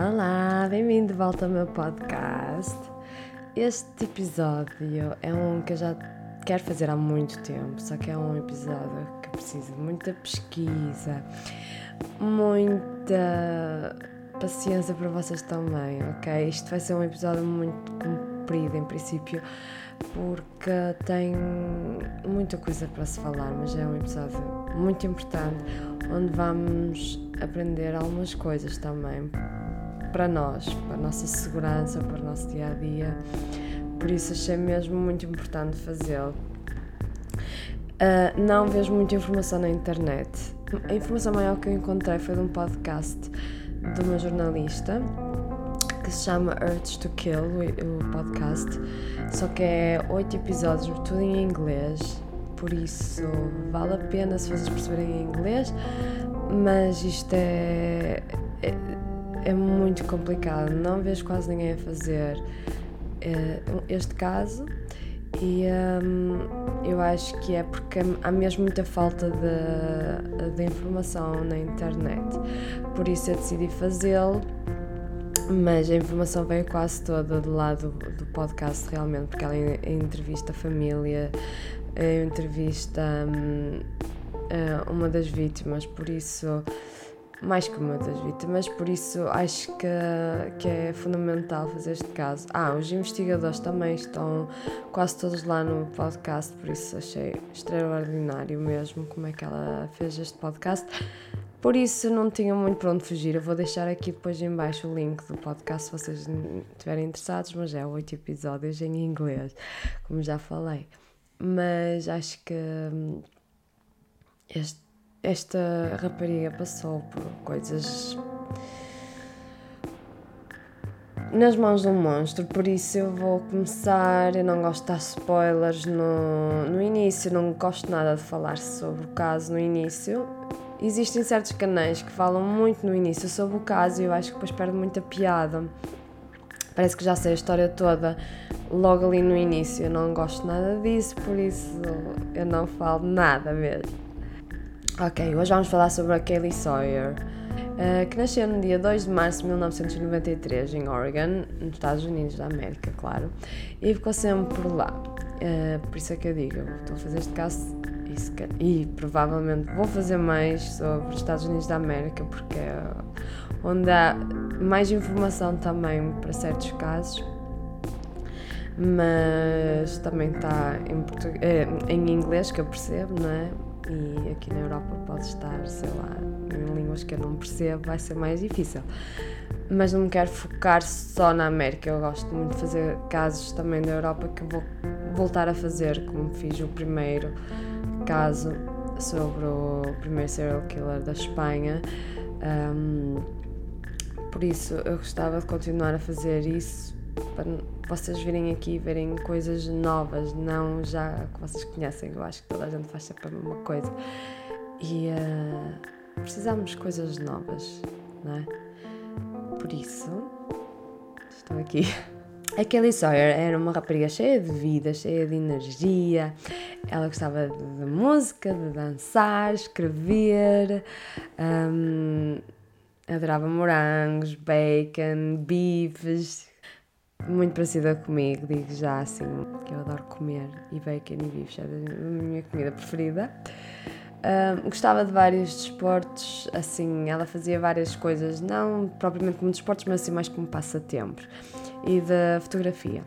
Olá, bem-vindo de volta ao meu podcast. Este episódio é um que eu já quero fazer há muito tempo, só que é um episódio que precisa de muita pesquisa, muita paciência para vocês também, ok? Isto vai ser um episódio muito comprido em princípio, porque tem muita coisa para se falar, mas é um episódio muito importante onde vamos aprender algumas coisas também para nós, para a nossa segurança, para o nosso dia a dia. Por isso achei mesmo muito importante fazê-lo. Uh, não vejo muita informação na internet. A informação maior que eu encontrei foi de um podcast de uma jornalista que se chama Urge to Kill, o podcast. Só que é oito episódios, tudo em inglês. Por isso vale a pena se vocês perceberem em inglês. Mas isto é, é, é muito complicado. Não vejo quase ninguém a fazer é, este caso e um, eu acho que é porque há mesmo muita falta de, de informação na internet. Por isso eu decidi fazê-lo, mas a informação veio quase toda do lado do podcast, realmente, porque ela entrevista a família, entrevista um, uma das vítimas, por isso mais que uma das vítimas, por isso acho que, que é fundamental fazer este caso. Ah, os investigadores também estão quase todos lá no podcast, por isso achei extraordinário mesmo como é que ela fez este podcast. Por isso não tinha muito para onde fugir. Eu vou deixar aqui depois em baixo o link do podcast se vocês estiverem interessados, mas é oito episódios em inglês, como já falei. Mas acho que hum, este esta rapariga passou por coisas nas mãos de um monstro, por isso eu vou começar. Eu não gosto de dar spoilers no, no início, não gosto nada de falar sobre o caso no início. Existem certos canais que falam muito no início sobre o caso e eu acho que depois perde muita piada. Parece que já sei a história toda logo ali no início. Eu não gosto nada disso, por isso eu não falo nada mesmo. Ok, hoje vamos falar sobre a Kaylee Sawyer, uh, que nasceu no dia 2 de março de 1993 em Oregon, nos Estados Unidos da América, claro, e ficou sempre por lá. Uh, por isso é que eu digo, estou a fazer este caso e, e provavelmente vou fazer mais sobre os Estados Unidos da América, porque é onde há mais informação também para certos casos mas também está em, eh, em inglês que eu percebo, não é? E aqui na Europa pode estar, sei lá, em línguas que eu não percebo, vai ser mais difícil. Mas não me quero focar só na América, eu gosto muito de fazer casos também da Europa que vou voltar a fazer, como fiz o primeiro caso sobre o primeiro serial killer da Espanha. Um, por isso eu gostava de continuar a fazer isso para vocês virem aqui e verem coisas novas, não já que vocês conhecem. Eu acho que toda a gente faz sempre a mesma coisa. E uh, precisamos de coisas novas, não é? Por isso, estou aqui. A Kelly Sawyer era uma rapariga cheia de vida, cheia de energia. Ela gostava de, música, de dançar, escrever. Um, adorava morangos, bacon, bifes, muito parecida comigo, digo já assim, que eu adoro comer e bacon e bifes, é a minha comida preferida. gostava de vários desportos, assim, ela fazia várias coisas, não propriamente como desportos, mas assim mais como passatempos, e da fotografia.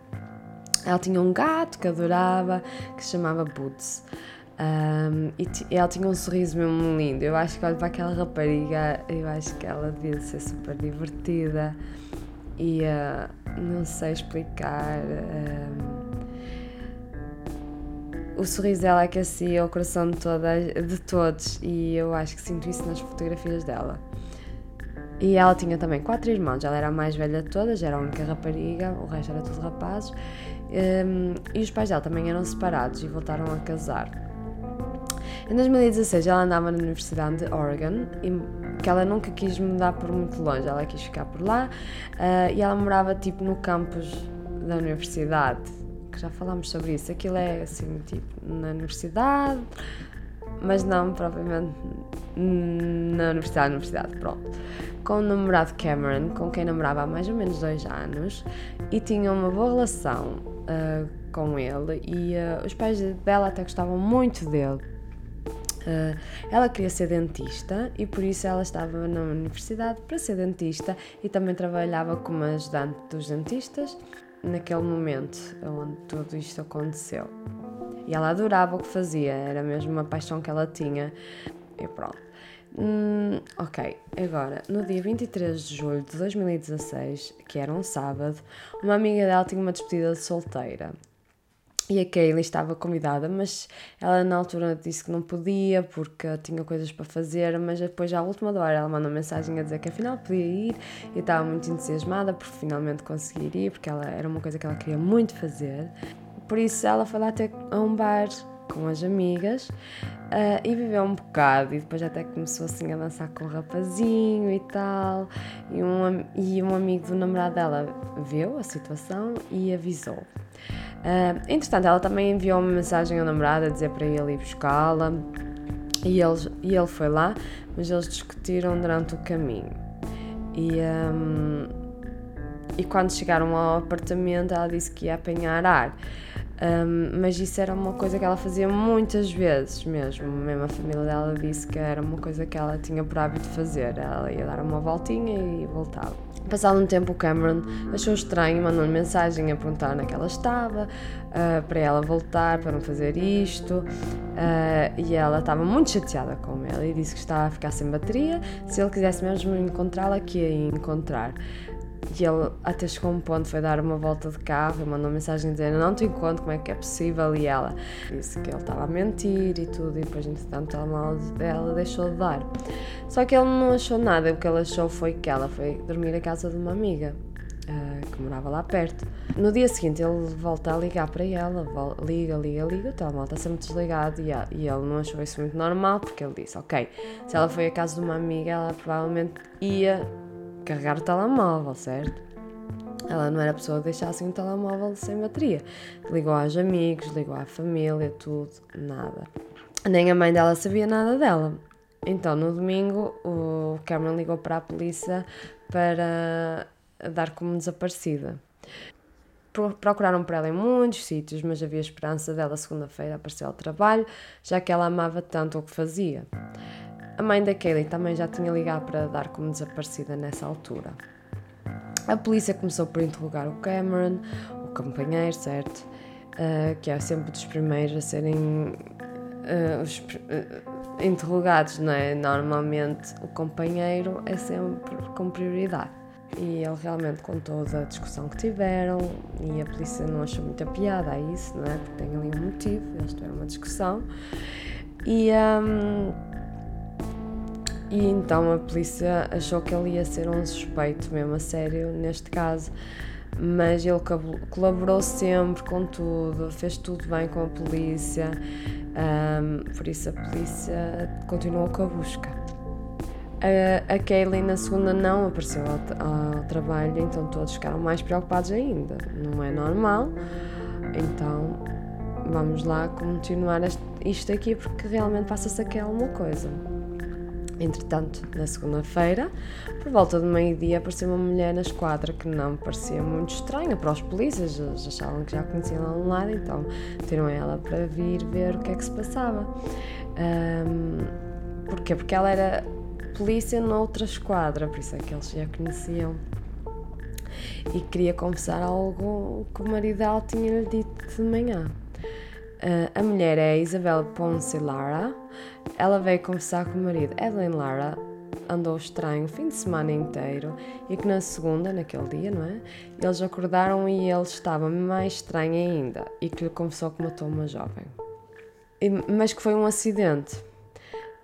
Ela tinha um gato que adorava, que se chamava Boots. Um, e, e ela tinha um sorriso mesmo lindo. Eu acho que olho para aquela rapariga, eu acho que ela devia ser super divertida e uh, não sei explicar. Uh, o sorriso dela aquecia o coração de, todas, de todos e eu acho que sinto isso nas fotografias dela. E ela tinha também quatro irmãos, ela era a mais velha de todas, era a única rapariga, o resto era tudo rapazes. Um, e os pais dela também eram separados e voltaram a casar. Em 2016 ela andava na Universidade de Oregon e que ela nunca quis mudar por muito longe, ela quis ficar por lá uh, e ela morava tipo no campus da universidade, que já falámos sobre isso. Aquilo é assim, tipo, na universidade, mas não propriamente na universidade, na universidade, pronto. Com o namorado Cameron, com quem namorava há mais ou menos dois anos, e tinha uma boa relação uh, com ele, e uh, os pais dela até gostavam muito dele. Uh, ela queria ser dentista e por isso ela estava na universidade para ser dentista e também trabalhava como ajudante dos dentistas naquele momento onde tudo isto aconteceu. E ela adorava o que fazia, era mesmo uma paixão que ela tinha. E pronto. Hum, ok, agora, no dia 23 de julho de 2016, que era um sábado, uma amiga dela tinha uma despedida de solteira. E a Kaylee estava convidada, mas ela na altura disse que não podia porque tinha coisas para fazer, mas depois à última hora ela mandou mensagem a dizer que afinal podia ir e estava muito entusiasmada por finalmente conseguir ir, porque ela, era uma coisa que ela queria muito fazer. Por isso ela foi lá até a um bar com as amigas uh, e viveu um bocado e depois até começou assim a dançar com o rapazinho e tal e um, e um amigo do namorado dela viu a situação e avisou. Uh, entretanto, ela também enviou uma mensagem ao namorado a dizer para ele ir buscá-la e ele, e ele foi lá, mas eles discutiram durante o caminho. E, um, e quando chegaram ao apartamento, ela disse que ia apanhar ar. Um, mas isso era uma coisa que ela fazia muitas vezes mesmo. Mesmo a família dela disse que era uma coisa que ela tinha por hábito fazer. Ela ia dar uma voltinha e voltava. Passado um tempo, o Cameron achou estranho e mandou-lhe mensagem a perguntar onde é ela estava, uh, para ela voltar, para não fazer isto. Uh, e ela estava muito chateada com ele e disse que estava a ficar sem bateria. Se ele quisesse mesmo encontrá-la, que ia encontrar. E ele até chegou a um ponto, foi dar uma volta de carro e mandou mensagem dizendo não te encontro, como é que é possível? E ela disse que ele estava a mentir e tudo, e depois, entretanto, a mal dela deixou de dar. Só que ele não achou nada, o que ele achou foi que ela foi dormir à casa de uma amiga. Uh, que morava lá perto. No dia seguinte ele volta a ligar para ela, liga, liga, liga, o telemóvel está sempre desligado e ele não achou isso muito normal porque ele disse, ok, se ela foi à casa de uma amiga ela provavelmente ia carregar o telemóvel, certo? Ela não era pessoa de deixar assim o telemóvel sem bateria. Ligou aos amigos, ligou à família, tudo, nada. Nem a mãe dela sabia nada dela. Então, no domingo, o Cameron ligou para a polícia para dar como desaparecida. Procuraram por ela em muitos sítios, mas havia esperança dela segunda-feira aparecer ao trabalho, já que ela amava tanto o que fazia. A mãe da Kaylee também já tinha ligado para dar como desaparecida nessa altura. A polícia começou por interrogar o Cameron, o companheiro, certo? Uh, que é sempre dos primeiros a serem uh, os, uh, interrogados, não é? Normalmente o companheiro é sempre com prioridade. E ele realmente contou da discussão que tiveram e a polícia não achou muita piada a isso, não é? Porque tem ali um motivo, eles tiveram uma discussão. E. Um, e então a polícia achou que ele ia ser um suspeito, mesmo a sério, neste caso. Mas ele colaborou sempre com tudo, fez tudo bem com a polícia, um, por isso a polícia continuou com a busca. A, a Kaylee na segunda não apareceu ao, ao trabalho, então todos ficaram mais preocupados ainda. Não é normal, então vamos lá continuar isto aqui porque realmente passa-se aqui alguma coisa. Entretanto, na segunda-feira, por volta de meio-dia, apareceu uma mulher na esquadra que não parecia muito estranha para os polícias, eles achavam que já conheciam lá um lado, então tiram ela para vir ver o que é que se passava. Um, porquê? Porque ela era polícia noutra esquadra, por isso é que eles já conheciam. E queria confessar algo que o marido dela tinha-lhe dito de manhã. Uh, a mulher é a Isabel Ponce Lara. Ela veio conversar com o marido. Evelyn Lara andou estranho o fim de semana inteiro e que na segunda, naquele dia, não é? Eles acordaram e ele estava mais estranho ainda e que lhe confessou que matou uma jovem. E, mas que foi um acidente.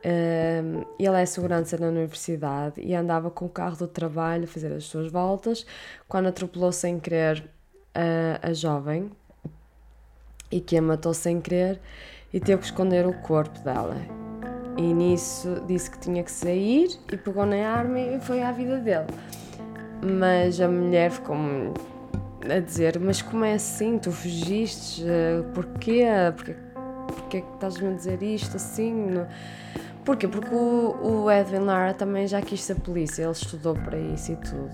Ele é segurança na universidade e andava com o carro do trabalho a fazer as suas voltas quando atropelou sem querer uh, a jovem e que a matou sem querer e teve que esconder o corpo dela. E nisso disse que tinha que sair e pegou na arma e foi à vida dele. Mas a mulher ficou a dizer: Mas como é assim? Tu fugiste? Porquê? Porquê, porquê que estás-me a dizer isto assim? Porquê? Porque o, o Edwin Lara também já quis ser polícia, ele estudou para isso e tudo,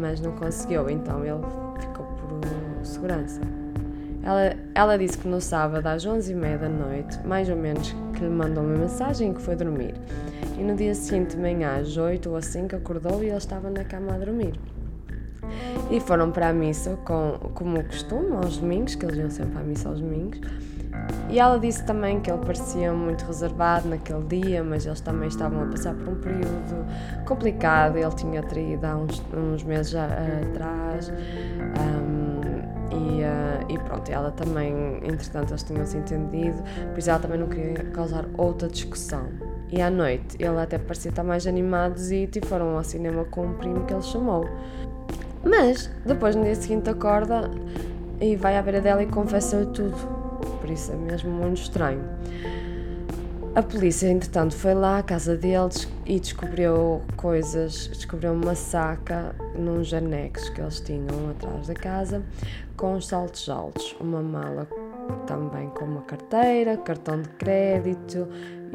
mas não conseguiu, então ele ficou por segurança. Ela, ela disse que no sábado às 11h30 da noite, mais ou menos, que lhe mandou uma mensagem que foi dormir. E no dia seguinte, manhã, às 8 ou assim, que acordou e ele estava na cama a dormir. E foram para a missa, com, como costume, aos domingos, que eles iam sempre à missa aos domingos. E ela disse também que ele parecia muito reservado naquele dia, mas eles também estavam a passar por um período complicado. Ele tinha traído há uns, uns meses atrás. Um, e, uh, e, pronto, ela também, entretanto, eles tinham-se entendido, por isso ela também não queria causar outra discussão. E à noite ele até parecia estar mais animado e foram ao cinema com um primo que ele chamou. Mas depois no dia seguinte acorda e vai à beira dela e confessa-lhe tudo. Por isso é mesmo muito estranho. A polícia, entretanto, foi lá à casa deles e descobriu coisas, descobriu uma saca num anexos que eles tinham atrás da casa com os saltos altos, uma mala também com uma carteira, cartão de crédito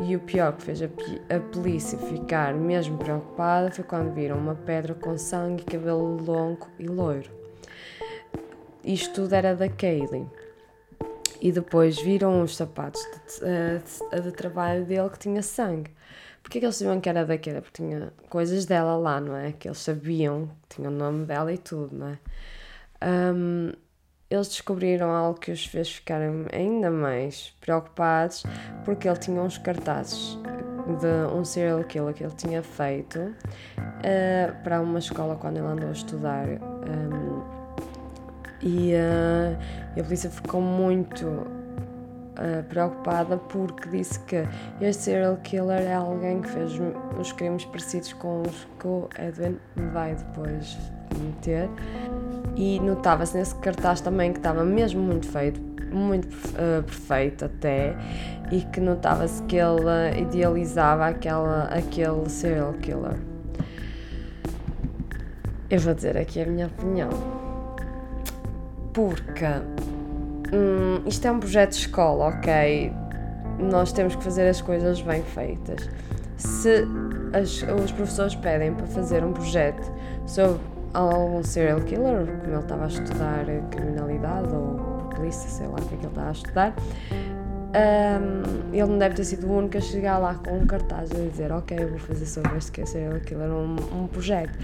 e o pior que fez a, a, polícia ficar mesmo preocupada foi quando viram uma pedra com sangue, cabelo longo e loiro. Isto tudo era da Kaylee. E depois viram os sapatos de, de, de trabalho dele que tinha sangue. Porquê que eles sabiam que era daquela? Porque tinha coisas dela lá, não é? Que eles sabiam, tinha o nome dela e tudo, não é? Um, eles descobriram algo que os fez ficarem ainda mais preocupados porque ele tinha uns cartazes de um serial killer que ele tinha feito uh, para uma escola quando ele andou a estudar. Um, e, uh, e, a polícia ficou muito uh, preocupada porque disse que este serial killer é alguém que fez os crimes parecidos com os que o Edwin vai depois cometer e notava-se nesse cartaz também que estava mesmo muito feito, muito uh, perfeito até, e que notava-se que ele idealizava aquela, aquele serial killer. Eu vou dizer aqui a minha opinião. Porque hum, isto é um projeto de escola, ok? Nós temos que fazer as coisas bem feitas. Se as, os professores pedem para fazer um projeto sobre algum serial killer, como ele estava a estudar criminalidade ou polícia, sei lá o que é que ele estava a estudar. Um, ele não deve ter sido o único a chegar lá com um cartaz a dizer ok, eu vou fazer sobre este é serial killer um, um projeto.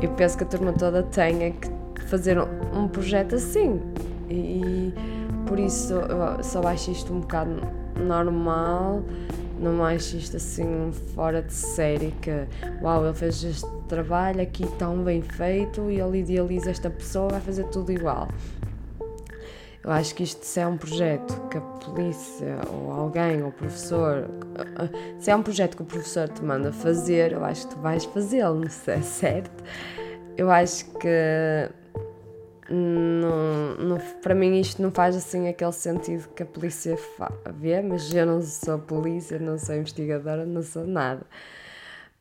Eu penso que a turma toda tenha que fazer um, projeto assim e, por isso eu só acho isto um bocado normal não acho isto assim fora de série que uau, ele fez este trabalho aqui tão bem feito e ele idealiza esta pessoa, vai fazer tudo igual. Eu acho que isto se é um projeto que a polícia ou alguém ou o professor, se é um projeto que o professor te manda fazer, eu acho que tu vais fazê-lo, se é certo. Eu acho que não, não, para mim isto não faz assim aquele sentido que a polícia vê, mas eu não sou polícia, não sou investigadora, não sou nada.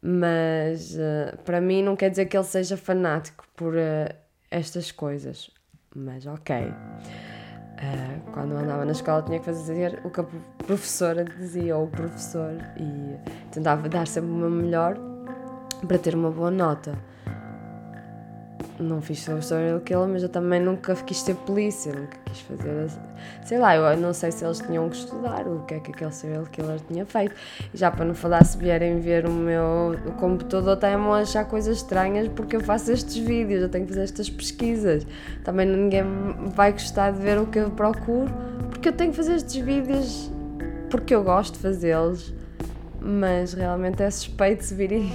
Mas uh, para mim não quer dizer que ele seja fanático por uh, estas coisas. Mas ok. Uh, quando andava na escola tinha que fazer o que a professora dizia, ou o professor, e tentava dar sempre o meu melhor para ter uma boa nota não fiz serial killer, mas eu também nunca quis ser polícia, nunca quis fazer. Sei lá, eu não sei se eles tinham que estudar o que é que aquele serial killer tinha feito. Já para não falar, se vierem ver o meu o computador, até me achar coisas estranhas porque eu faço estes vídeos, eu tenho que fazer estas pesquisas. Também ninguém vai gostar de ver o que eu procuro, porque eu tenho que fazer estes vídeos porque eu gosto de fazê-los mas realmente é suspeito se virem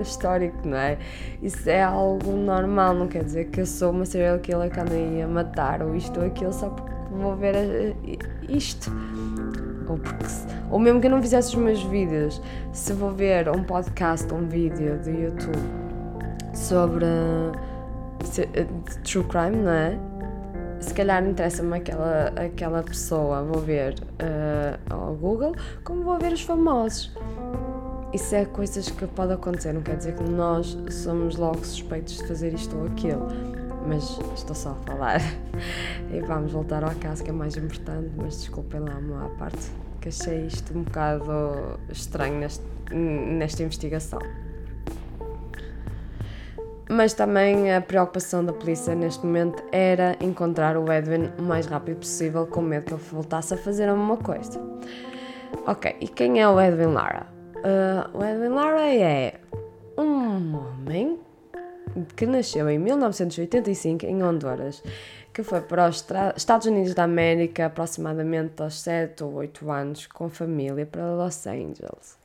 histórico, não é? Isso é algo normal, não quer dizer que eu sou uma serial killer que anda aí a matar ou isto ou aquilo só porque vou ver eh, isto. Ou, porque, ou mesmo que eu não fizesse os meus vídeos, se vou ver um podcast um vídeo do YouTube sobre uh, true crime, não é? Se calhar interessa-me aquela, aquela pessoa, vou ver uh, ao Google, como vou ver os famosos. Isso é coisas que pode acontecer, não quer dizer que nós somos logo suspeitos de fazer isto ou aquilo, mas estou só a falar. e vamos voltar ao caso que é mais importante, mas desculpem lá uma parte que achei isto um bocado estranho neste, nesta investigação. Mas também a preocupação da polícia neste momento era encontrar o Edwin o mais rápido possível, com medo que ele voltasse a fazer a mesma coisa. Ok, e quem é o Edwin Lara? Uh, o Edwin Lara é um homem que nasceu em 1985 em Honduras, que foi para os Estados Unidos da América aproximadamente aos 7 ou 8 anos com família para Los Angeles.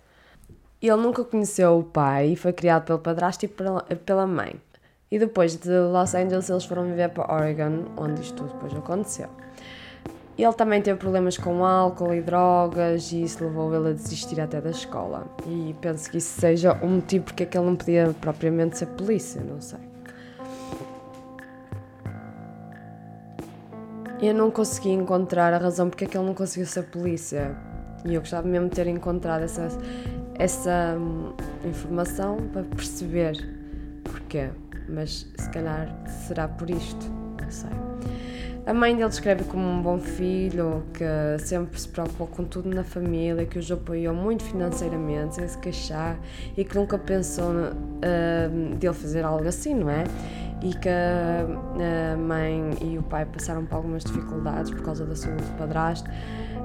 Ele nunca conheceu o pai e foi criado pelo padrasto e pela mãe. E depois de Los Angeles eles foram viver para Oregon, onde isto tudo depois aconteceu. Ele também teve problemas com álcool e drogas e isso levou ele a desistir até da escola. E penso que isso seja um motivo porque é que ele não podia propriamente ser polícia, não sei. Eu não consegui encontrar a razão porque é que ele não conseguiu ser polícia. E eu gostava mesmo de ter encontrado essa, essa hum, informação para perceber porquê. Mas se calhar será por isto, não sei. A mãe dele descreve como um bom filho, que sempre se preocupou com tudo na família, que os apoiou muito financeiramente, sem se queixar e que nunca pensou uh, dele fazer algo assim, não é? E que a mãe e o pai passaram por algumas dificuldades por causa da saúde do padrasto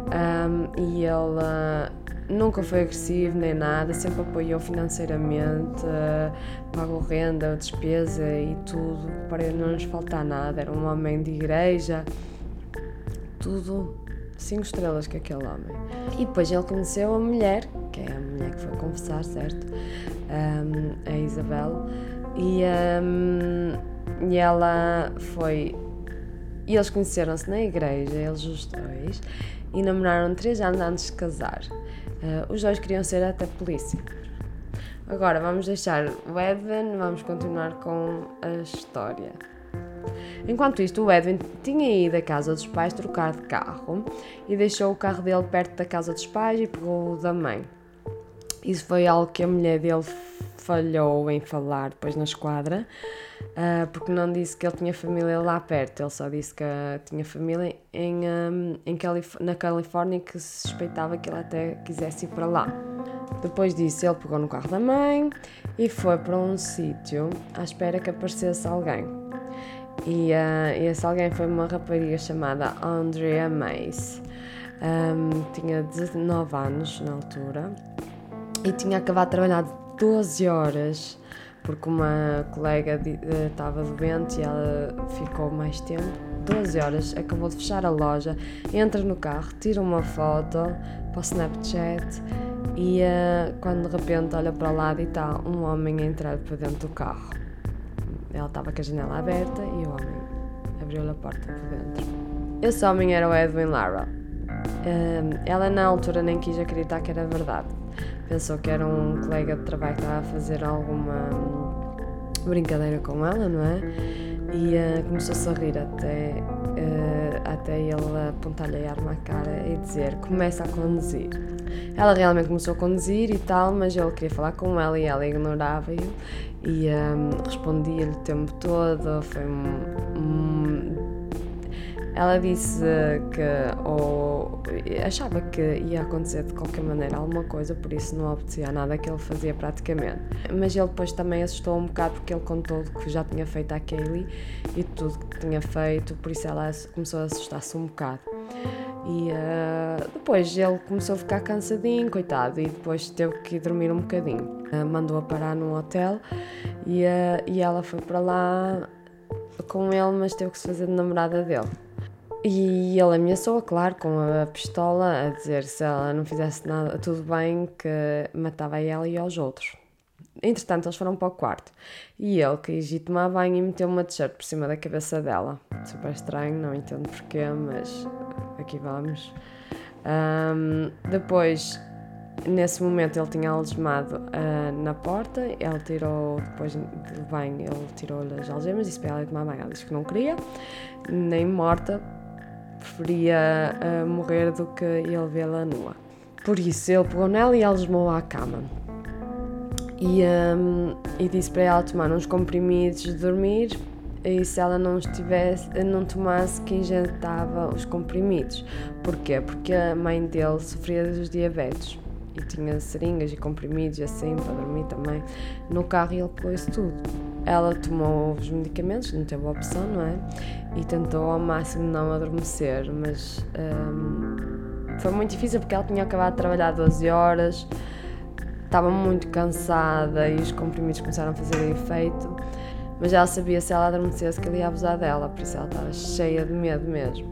um, e ele nunca foi agressivo nem nada, sempre apoiou financeiramente, uh, pagou renda, despesa e tudo, para não nos faltar nada. Era um homem de igreja, tudo cinco estrelas que aquele homem. E depois ele conheceu a mulher, que é a mulher que foi confessar, certo? Um, a Isabel, e, um, e ela foi. E eles conheceram-se na igreja, eles os dois, e namoraram três anos antes de casar. Uh, os dois queriam ser até polícia. Agora vamos deixar o Edwin, vamos continuar com a história. Enquanto isto, o Edwin tinha ido à casa dos pais trocar de carro e deixou o carro dele perto da casa dos pais e pegou o da mãe. Isso foi algo que a mulher dele falhou em falar depois na esquadra, uh, porque não disse que ele tinha família lá perto, ele só disse que tinha família em, um, em Calif na Califórnia que se suspeitava que ele até quisesse ir para lá. Depois disso, ele pegou no carro da mãe e foi para um sítio à espera que aparecesse alguém. E uh, esse alguém foi uma rapariga chamada Andrea Mace. Um, tinha 19 anos na altura e tinha acabado de trabalhar 12 horas, porque uma colega eh, estava doente e ela ficou mais tempo. 12 horas, acabou de fechar a loja, entra no carro, tira uma foto para o Snapchat e uh, quando de repente olha para o lado e está um homem a entrar para dentro do carro. Ela estava com a janela aberta e o homem abriu-lhe a porta por dentro. Esse homem era o Edwin Lara. Uh, ela na altura nem quis acreditar que era verdade pensou que era um colega de trabalho que estava a fazer alguma brincadeira com ela, não é? E uh, começou-se a rir até, uh, até ele apontar-lhe a arma à cara e dizer: Começa a conduzir. Ela realmente começou a conduzir e tal, mas ele queria falar com ela e ela ignorava-o e um, eh, respondia-lhe o tempo todo. Foi um, um ela disse que ou achava que ia acontecer de qualquer maneira alguma coisa, por isso não obedecia a nada que ele fazia praticamente. Mas ele depois também assustou um bocado porque ele contou o que já tinha feito à Kaylee e tudo que tinha feito, por isso ela começou a assustar-se um bocado. E uh, depois ele começou a ficar cansadinho, coitado, e depois teve que ir dormir um bocadinho. Uh, Mandou-a parar num hotel e, uh, e ela foi para lá com ele, mas teve que se fazer de namorada dele. E ele ameaçou-a, claro, com a pistola, a dizer se ela não fizesse nada, tudo bem, que matava ela e aos outros. Entretanto, eles foram para o quarto e ele quis ir tomar banho e meteu uma t-shirt por cima da cabeça dela. Super estranho, não entendo porquê, mas aqui vamos. Um, depois, nesse momento, ele tinha algemado uh, na porta. Ele tirou, depois do banho, ele tirou-lhe as algemas, disse para ela ir tomar banho. Ela disse que não queria, nem morta, preferia uh, morrer do que ele vê-la nua. Por isso, ele pegou nela e algemou-a à cama. E, um, e disse para ela tomar uns comprimidos de dormir e se ela não estivesse, não tomasse que injetava os comprimidos. Porquê? Porque a mãe dele sofria dos diabetes e tinha seringas e comprimidos e assim para dormir também no carro e ele pôs tudo. Ela tomou os medicamentos, não teve opção, não é? E tentou ao máximo não adormecer, mas hum, foi muito difícil porque ela tinha acabado de trabalhar 12 horas, estava muito cansada e os comprimidos começaram a fazer efeito. Mas ela sabia se ela adormecesse que ele ia abusar dela, por isso ela estava cheia de medo mesmo.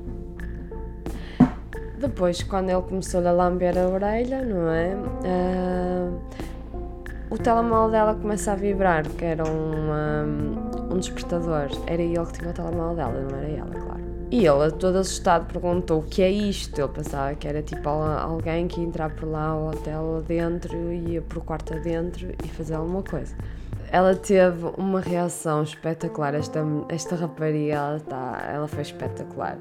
Depois, quando ele começou a lamber a orelha, não é? Uh, o telemóvel dela começa a vibrar, que era um, um despertador. Era ele que tinha o telemóvel dela, não era ela, claro. E ele, todo assustado, perguntou o que é isto. Ele pensava que era tipo alguém que ia entrar por lá ao hotel adentro, ia por o quarto adentro e fazer alguma coisa. Ela teve uma reação espetacular, esta, esta rapariga, ela, tá, ela foi espetacular.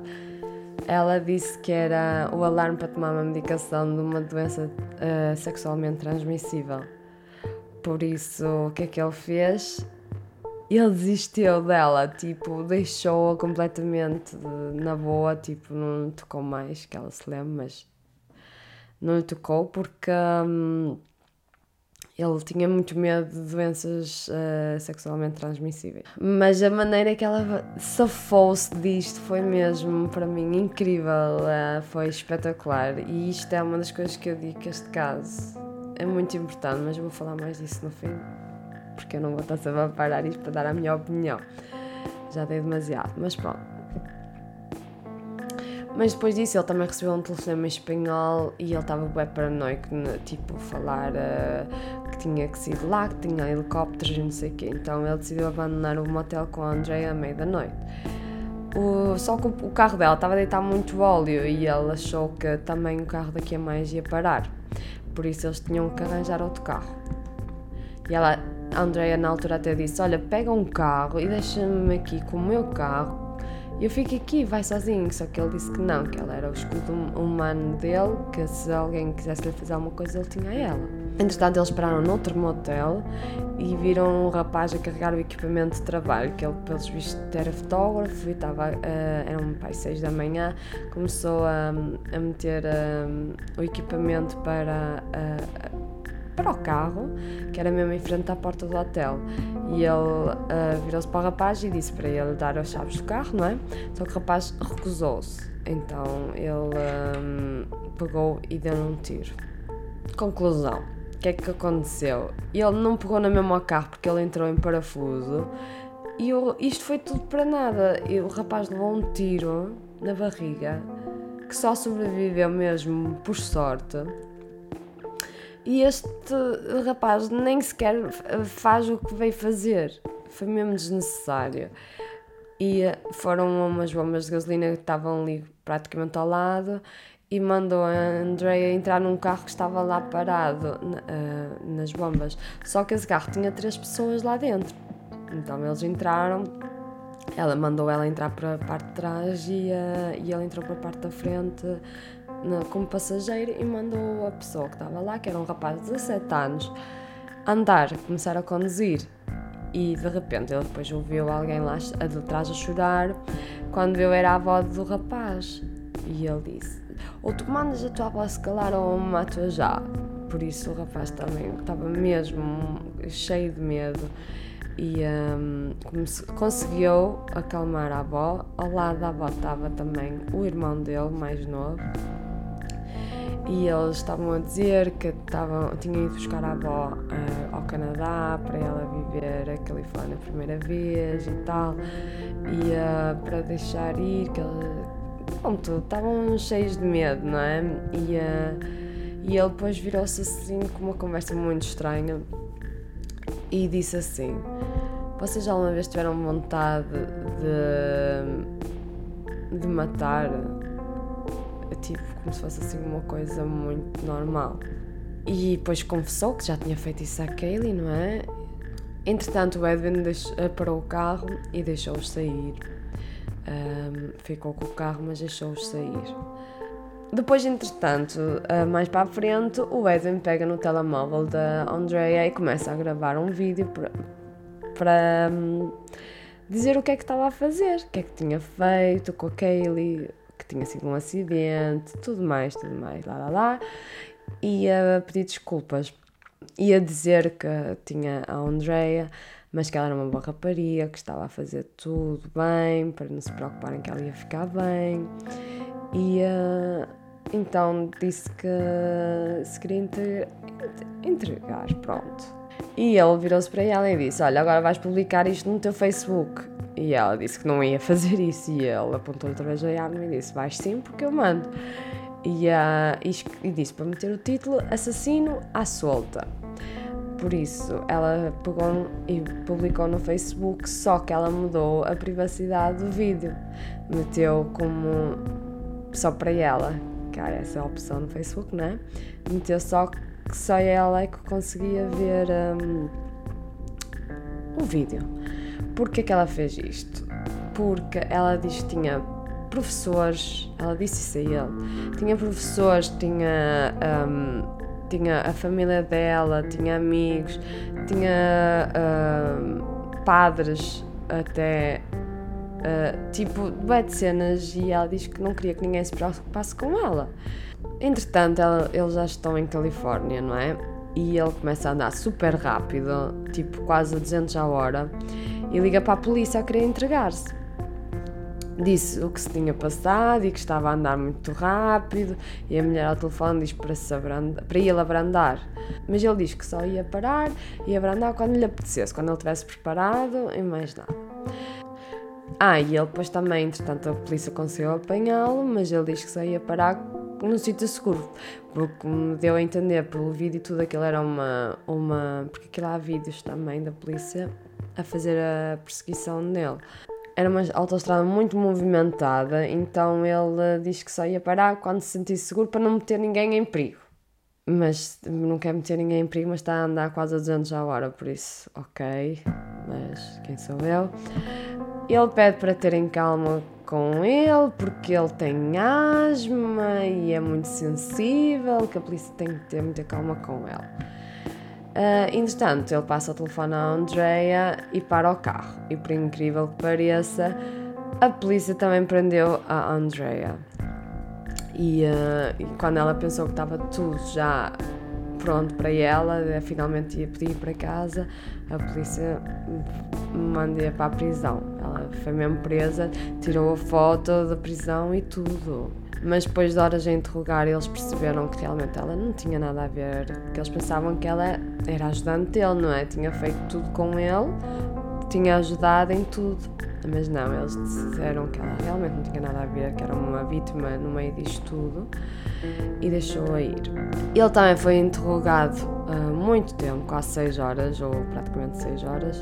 Ela disse que era o alarme para tomar uma medicação de uma doença uh, sexualmente transmissível. Por isso, o que é que ele fez? Ele desistiu dela, tipo, deixou-a completamente na boa, tipo, não tocou mais, que ela se lembra, mas não lhe tocou porque. Hum, ele tinha muito medo de doenças uh, sexualmente transmissíveis. Mas a maneira que ela safou-se disto foi mesmo, para mim, incrível. Uh, foi espetacular. E isto é uma das coisas que eu digo que este caso é muito importante, mas vou falar mais disso no fim. Porque eu não vou estar sempre a parar isto para dar a minha opinião. Já dei demasiado, mas pronto. Mas depois disso ele também recebeu um telefone em espanhol e ele estava bem paranoico, tipo, falar uh, que tinha que sair de lá, que tinha helicópteros e não sei o quê. Então ele decidiu abandonar o motel com a Andrea à meia da noite. O, só que o, carro dela estava a deitar muito óleo e ele achou que também o carro daqui a mais ia parar. Por isso eles tinham que arranjar outro carro. E ela, a Andrea na altura até disse, olha, pega um carro e deixa-me aqui com o meu carro eu fico aqui, vai sozinho. Só que ele disse que não, que ela era o escudo hum, humano dele, que se alguém quisesse lhe fazer alguma coisa, ele tinha ela. Entretanto, eles pararam noutro motel e viram um rapaz a carregar o equipamento de trabalho, que ele, pelos vistos, era fotógrafo e estava, uh, era um pai, seis da manhã, começou a, a meter uh, o equipamento para. Uh, para o carro, que era mesmo em frente à porta do hotel. E ele uh, virou-se para o rapaz e disse para ele dar as chaves do carro, não é? Só que o rapaz recusou-se. Então ele um, pegou e deu um tiro. Conclusão: o que é que aconteceu? Ele não pegou na mesma carro porque ele entrou em parafuso. E eu, isto foi tudo para nada. E o rapaz levou um tiro na barriga que só sobreviveu mesmo por sorte e este rapaz nem sequer faz o que veio fazer. Foi mesmo desnecessário. E foram umas bombas de gasolina que estavam ali praticamente ao lado e mandou a Andrea entrar num carro que estava lá parado uh, nas bombas. Só que esse carro tinha três pessoas lá dentro. Então eles entraram, ela mandou ela entrar para a parte de trás e, uh, e ele entrou para a parte da frente como passageiro e mandou a pessoa que estava lá, que era um rapaz de 17 anos, andar, começar a conduzir. E de repente ele depois ouviu alguém lá de trás a chorar. Quando viu, era a avó do rapaz. E ele disse: Ou tu mandas a tua avó se calar ou mato já. Por isso o rapaz também estava mesmo cheio de medo e um, conseguiu acalmar a avó. Ao lado da avó estava também o irmão dele, mais novo, e eles estavam a dizer que estavam, tinham ido buscar a avó uh, ao Canadá para ela viver a Califórnia a primeira vez e tal, e uh, para deixar ir, que pronto, estavam cheios de medo, não é? E, uh, e ele depois virou-se assim com uma conversa muito estranha e disse assim: Vocês já uma vez tiveram vontade de, de matar? tipo, como se fosse assim uma coisa muito normal. E depois confessou que já tinha feito isso a Kaylee, não é? Entretanto, o Edwin deixou, eh, parou o carro e deixou-os sair. Um, ficou com o carro, mas deixou-os sair. Depois, entretanto, eh, mais para a frente, o Edwin pega no telemóvel da Andrea e começa a gravar um vídeo para, para, dizer o que é que estava a fazer, o que é que tinha feito com a Kaylee, que tinha sido um acidente, tudo mais, tudo mais, lá lá lá. Ia pedir desculpas. Ia dizer que tinha a Andrea, mas que ela era uma boa rapariga, que estava a fazer tudo bem, para não se preocuparem que ela ia ficar bem. E uh, então disse que se queria entregar, pronto. E ele virou-se para ela e disse: Olha, agora vais publicar isto no teu Facebook. E ela disse que não ia fazer isso. E ele apontou outra vez a arma e disse: Vais sim, porque eu mando. E, uh, e, e disse para meter o título Assassino à solta. Por isso, ela pegou e publicou no Facebook, só que ela mudou a privacidade do vídeo. Meteu como só para ela, cara, essa é a opção no Facebook, não é? Meteu só que só ela é que conseguia ver um, o vídeo. Porquê que ela fez isto? Porque ela diz que tinha professores, ela disse isso a ele, tinha professores, tinha, um, tinha a família dela, tinha amigos, tinha um, padres até Uh, tipo, vai de cenas e ela diz que não queria que ninguém se preocupasse com ela. Entretanto, ela, eles já estão em Califórnia, não é? E ele começa a andar super rápido, tipo quase a 200 a hora, e liga para a polícia a querer entregar-se. Disse o que se tinha passado e que estava a andar muito rápido, e a mulher ao telefone diz para, se abrandar, para ele abrandar. Mas ele diz que só ia parar e abrandar quando lhe apetecesse, quando ele estivesse preparado e mais nada. Ah, e ele depois também, entretanto, a polícia conseguiu apanhá-lo, mas ele diz que só ia parar num sítio seguro, porque me deu a entender pelo vídeo e tudo aquilo era uma, uma. Porque aquilo há vídeos também da polícia a fazer a perseguição nele. Era uma autoestrada muito movimentada, então ele diz que só ia parar quando se sentisse seguro para não meter ninguém em perigo. Mas não quer meter ninguém em perigo, mas está a andar quase a 200 a hora, por isso, ok. Mas quem sou eu? Ele pede para terem calma com ele porque ele tem asma e é muito sensível, que a polícia tem que ter muita calma com ele. Uh, entretanto, ele passa o telefone à Andrea e para o carro. E por incrível que pareça, a polícia também prendeu a Andrea. E, uh, e quando ela pensou que estava tudo já pronto para ela, finalmente ia pedir para casa, a polícia manda-a para a prisão. Ela foi mesmo presa, tirou a foto da prisão e tudo. Mas depois de horas a interrogar, eles perceberam que realmente ela não tinha nada a ver, que eles pensavam que ela era ajudante dele, não é? Tinha feito tudo com ele, tinha ajudado em tudo. Mas não, eles disseram que ela realmente não tinha nada a ver, que era uma vítima no meio disto tudo e deixou-a ir. Ele também foi interrogado uh, muito tempo, quase 6 horas, ou praticamente 6 horas.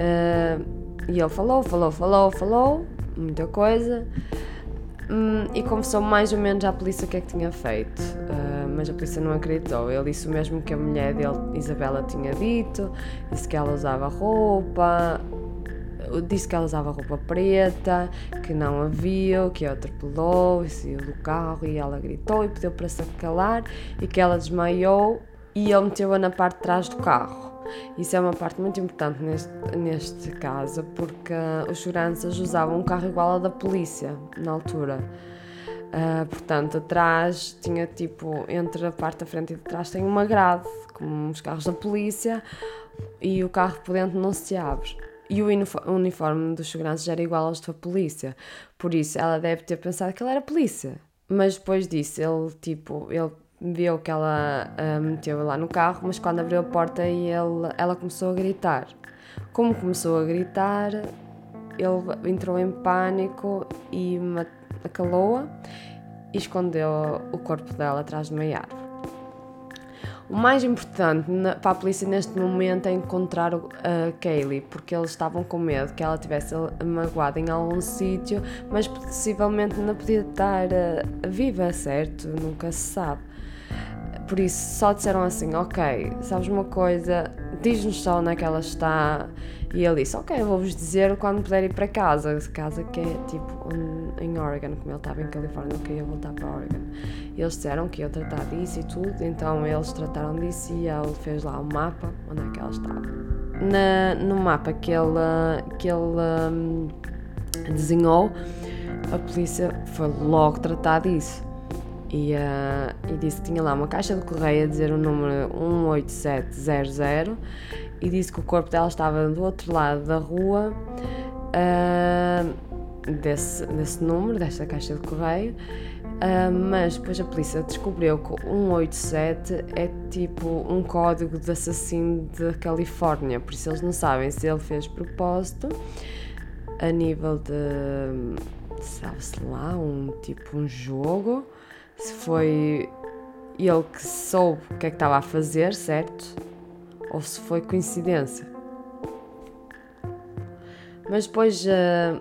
Uh, e ele falou, falou, falou, falou, muita coisa. Um, e confessou mais ou menos à polícia o que é que tinha feito, uh, mas a polícia não acreditou. Ele disse o mesmo que a mulher dele, Isabela, tinha dito: disse que ela usava roupa, disse que ela usava roupa preta, que não a viu, que a atropelou saiu do carro e ela gritou e pediu para se calar e que ela desmaiou e ele meteu-a na parte de trás do carro. Isso é uma parte muito importante neste, neste caso, porque os seguranças usavam um carro igual ao da polícia na altura. Uh, portanto, atrás tinha tipo, entre a parte da frente e de trás tem uma grade, como os carros da polícia, e o carro por dentro não se abre e o uniforme dos seguranças era igual aos da polícia. Por isso, ela deve ter pensado que ele era polícia. Mas depois disso, ele, tipo, ele viu que ela uh, meteu lá no carro, mas quando abriu a porta ele, ela começou a gritar. Como começou a gritar, ele entrou em pânico e acalou-a e escondeu o corpo dela atrás de uma árvore. O mais importante para a polícia neste momento é encontrar a Kaylee, porque eles estavam com medo que ela tivesse magoada em algum sítio, mas possivelmente não podia estar uh, viva, certo? Nunca se sabe. Por isso só disseram assim: Ok, sabes uma coisa, diz-nos só onde é que ela está. E ele disse: Ok, vou-vos dizer quando puder ir para casa. Casa que é tipo em Oregon, como ele estava em Califórnia, não queria voltar para Oregon. E eles disseram que ia tratar disso e tudo, então eles trataram disso e ele fez lá o um mapa onde é que ela estava. na, no mapa que ele, que ele um, desenhou, a polícia foi logo tratar disso. E, uh, e disse que tinha lá uma caixa de correio a dizer o número 18700 e disse que o corpo dela estava do outro lado da rua uh, desse, desse número, desta caixa de correio. Uh, mas depois a polícia descobriu que 187 é tipo um código de assassino da Califórnia, por isso eles não sabem se ele fez propósito a nível de, sabe-se lá, um tipo um jogo, se foi ele que soube o que é que estava a fazer, certo? Ou se foi coincidência. Mas depois uh,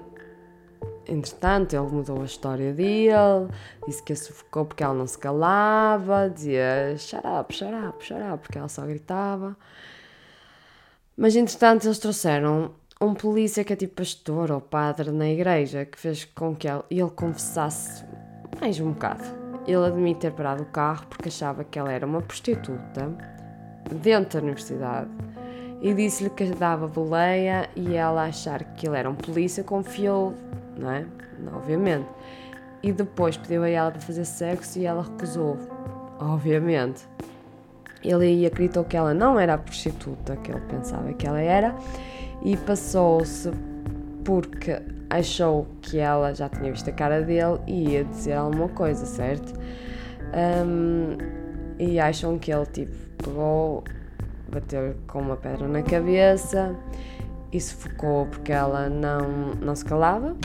Entretanto, ele mudou a história dele, disse que a sufocou porque ela não se calava, dizia shut up, shut porque ela só gritava. Mas entretanto, eles trouxeram um polícia que é tipo pastor ou padre na igreja, que fez com que ele, ele confessasse mais um bocado. Ele admite ter parado o carro porque achava que ela era uma prostituta dentro da universidade e disse-lhe que dava boleia e ela achar que ele era um polícia confiou não é? Obviamente. E depois pediu a ela para fazer sexo e ela recusou, obviamente. Ele aí acreditou que ela não era a prostituta que ele pensava que ela era e passou-se porque achou que ela já tinha visto a cara dele e ia dizer alguma coisa, certo? Um, e acham que ele tipo pegou, bateu com uma pedra na cabeça e sufocou porque ela não, não se calava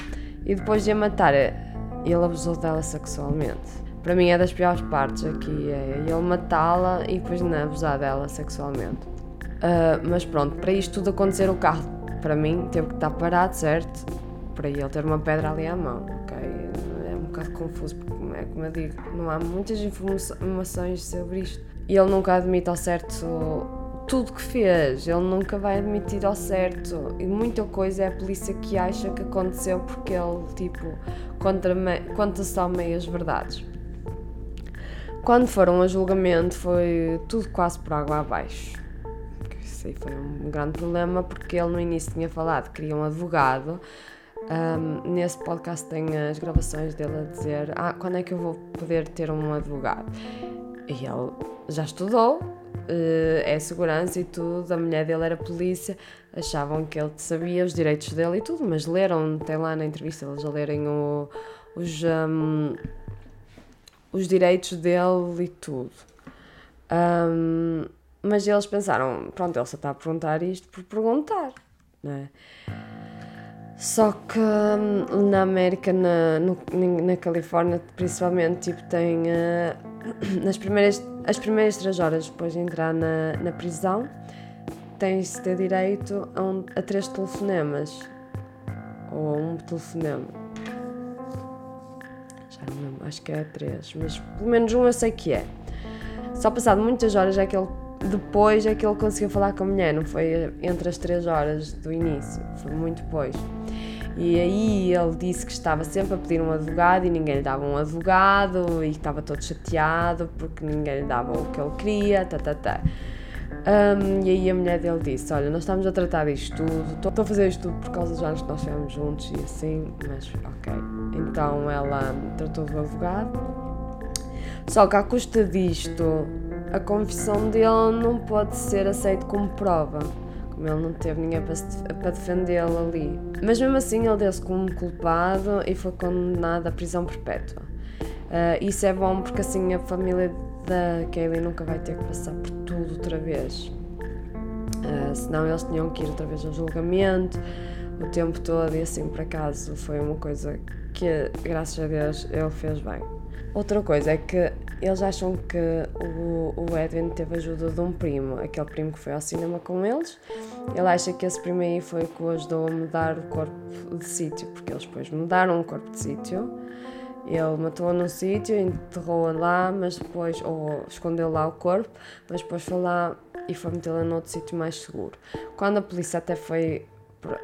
e depois de a matar, ele abusou dela sexualmente. Para mim é das piores partes aqui, é ele matá-la e depois não abusar dela sexualmente. Uh, mas pronto, para isto tudo acontecer, o carro, para mim, teve que estar parado, certo? Para ele ter uma pedra ali à mão, ok? É um bocado confuso, porque, é como eu digo, não há muitas informações sobre isto. E ele nunca admite ao certo tudo que fez, ele nunca vai admitir ao certo. E muita coisa é a polícia que acha que aconteceu porque ele, tipo, conta, só meias verdades. Quando foram a julgamento, foi tudo quase por água abaixo. Isso aí foi um grande problema porque ele no início tinha falado que queria um advogado. Um, nesse podcast tem as gravações dele a dizer: Ah, quando é que eu vou poder ter um advogado? E ele já estudou, uh, é segurança e tudo, a mulher dele era polícia, achavam que ele sabia os direitos dele e tudo, mas leram, tem lá na entrevista eles a lerem o, os, um, os direitos dele e tudo. Um, mas eles pensaram, pronto, ele só está a perguntar isto por perguntar, não é? Só que hum, na América, na, no, na Califórnia, principalmente, tipo, tem uh, nas primeiras as primeiras três horas depois de entrar na, na prisão, tens de ter direito a, um, a três telefonemas. Ou a um telefonema. Já não acho que é três, mas pelo menos um eu sei que é. Só passado muitas horas é que ele. Depois é que ele conseguiu falar com a mulher, não foi entre as três horas do início, foi muito depois. E aí ele disse que estava sempre a pedir um advogado e ninguém lhe dava um advogado e estava todo chateado porque ninguém lhe dava o que ele queria, tá, tá, tá. Um, e aí a mulher dele disse: Olha, nós estamos a tratar disto tudo, estou a fazer isto tudo por causa dos anos que nós estivemos juntos e assim, mas ok. Então ela tratou do advogado. Só que à custa disto, a confissão dele não pode ser aceita como prova como ele não teve ninguém para, defendê-lo ali. Mas mesmo assim ele deu-se como culpado e foi condenado à prisão perpétua. Uh, isso é bom porque assim a família da Kaylee nunca vai ter que passar por tudo outra vez. Uh, senão eles tinham que ir outra vez ao julgamento o tempo todo e assim por acaso foi uma coisa que graças a Deus ele fez bem. Outra coisa é que eles acham que o, o Edwin teve ajuda de um primo, aquele primo que foi ao cinema com eles. Ele acha que esse primo aí foi que o ajudou a mudar o corpo de sítio, porque eles depois mudaram o corpo de sítio. Ele matou-a num sítio, enterrou-a lá, mas depois, ou escondeu lá o corpo, mas depois foi lá e foi metê-la noutro sítio mais seguro. Quando a polícia até foi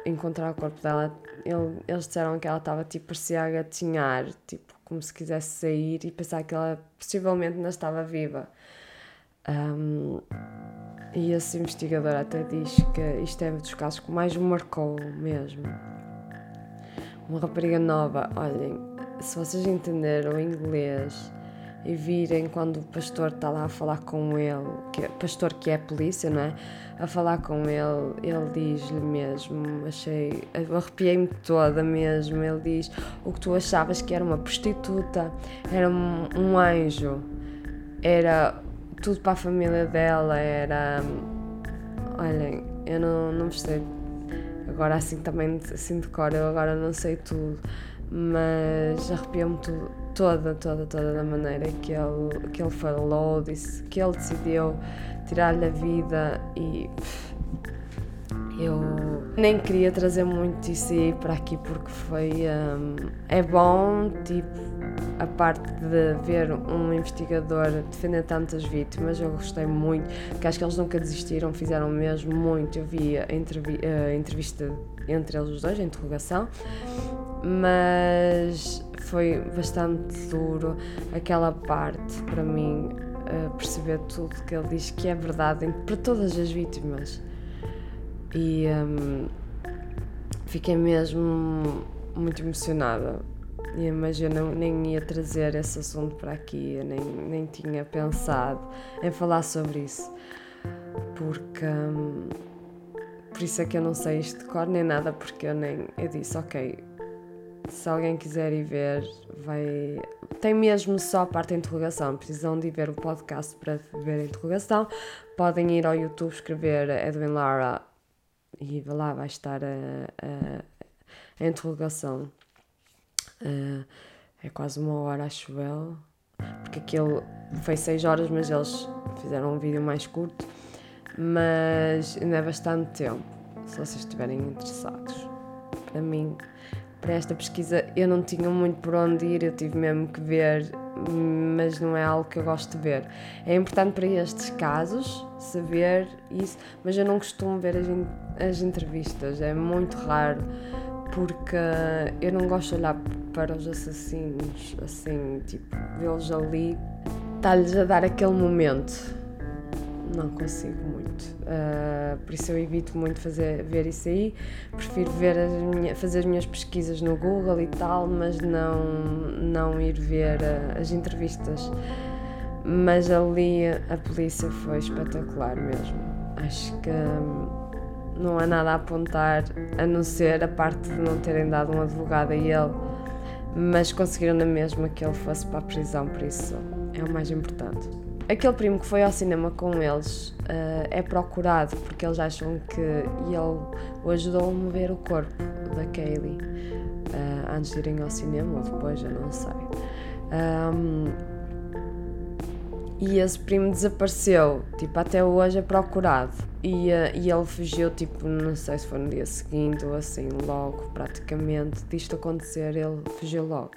encontrar o corpo dela, ele, eles disseram que ela estava tipo, a gatinhar, tipo, como se quisesse sair e pensar que ela possivelmente ainda estava viva. Um, E esse investigador até diz que isto é um dos casos que mais o marcou mesmo. Uma rapariga nova, olhem, se vocês entenderam o inglês e virem quando o pastor está lá a falar com ele, que é, pastor que é polícia, não é? A falar com ele, ele diz-lhe mesmo, achei, arrepiei-me toda mesmo. Ele diz: O que tu achavas que era uma prostituta, era um, um anjo, era tudo para a família dela, era. Olhem, eu não, não sei. Agora assim também assim de cor, eu agora não sei tudo mas arrepiou-me toda, toda, toda da maneira que ele, que ele falou, disse que ele decidiu tirar-lhe a vida e eu nem queria trazer muito isso aí para aqui porque foi um, é bom tipo a parte de ver um investigador defender tantas vítimas eu gostei muito porque acho que eles nunca desistiram fizeram mesmo muito eu vi a, a entrevista entre eles os dois a interrogação mas foi bastante duro aquela parte para mim perceber tudo que ele diz que é verdade para todas as vítimas. E um, fiquei mesmo muito emocionada. Eu não, nem ia trazer esse assunto para aqui, nem, nem tinha pensado em falar sobre isso, porque um, por isso é que eu não sei isto de cor nem nada, porque eu nem eu disse, ok, se alguém quiser ir ver, vai. Tem mesmo só a parte da interrogação. Precisam de ver o podcast para ver a interrogação. Podem ir ao YouTube escrever Edwin Lara e lá vai estar a, a, a interrogação. Uh, é quase uma hora, acho eu. Porque aquilo foi seis horas, mas eles fizeram um vídeo mais curto. Mas ainda é bastante tempo, se vocês estiverem interessados. Para mim, para esta pesquisa eu não tinha muito por onde ir, eu tive mesmo que ver, mas não é algo que eu gosto de ver. É importante para estes casos saber isso, mas eu não costumo ver as, as entrevistas, é muito raro, porque eu não gosto de olhar para os assassinos assim, tipo, vê-los ali, está-lhes a dar aquele momento não consigo muito. Uh, por isso eu evito muito fazer, ver isso aí. Prefiro ver as fazer as minhas pesquisas no Google e tal, mas não, não ir ver uh, as entrevistas. Mas ali a polícia foi espetacular mesmo. Acho que um, não há nada a apontar a não ser a parte de não terem dado um advogado a ele, mas conseguiram na mesma que ele fosse para a prisão, por isso é o mais importante. Aquele primo que foi ao cinema com eles uh, é procurado porque eles acham que ele o ajudou a mover o corpo da Kaylee uh, antes de irem ao cinema ou depois, eu não sei. Um, e esse primo desapareceu, tipo, até hoje é procurado. E, uh, e ele fugiu, tipo, não sei se foi no dia seguinte ou assim, logo, praticamente, disto acontecer, ele fugiu logo.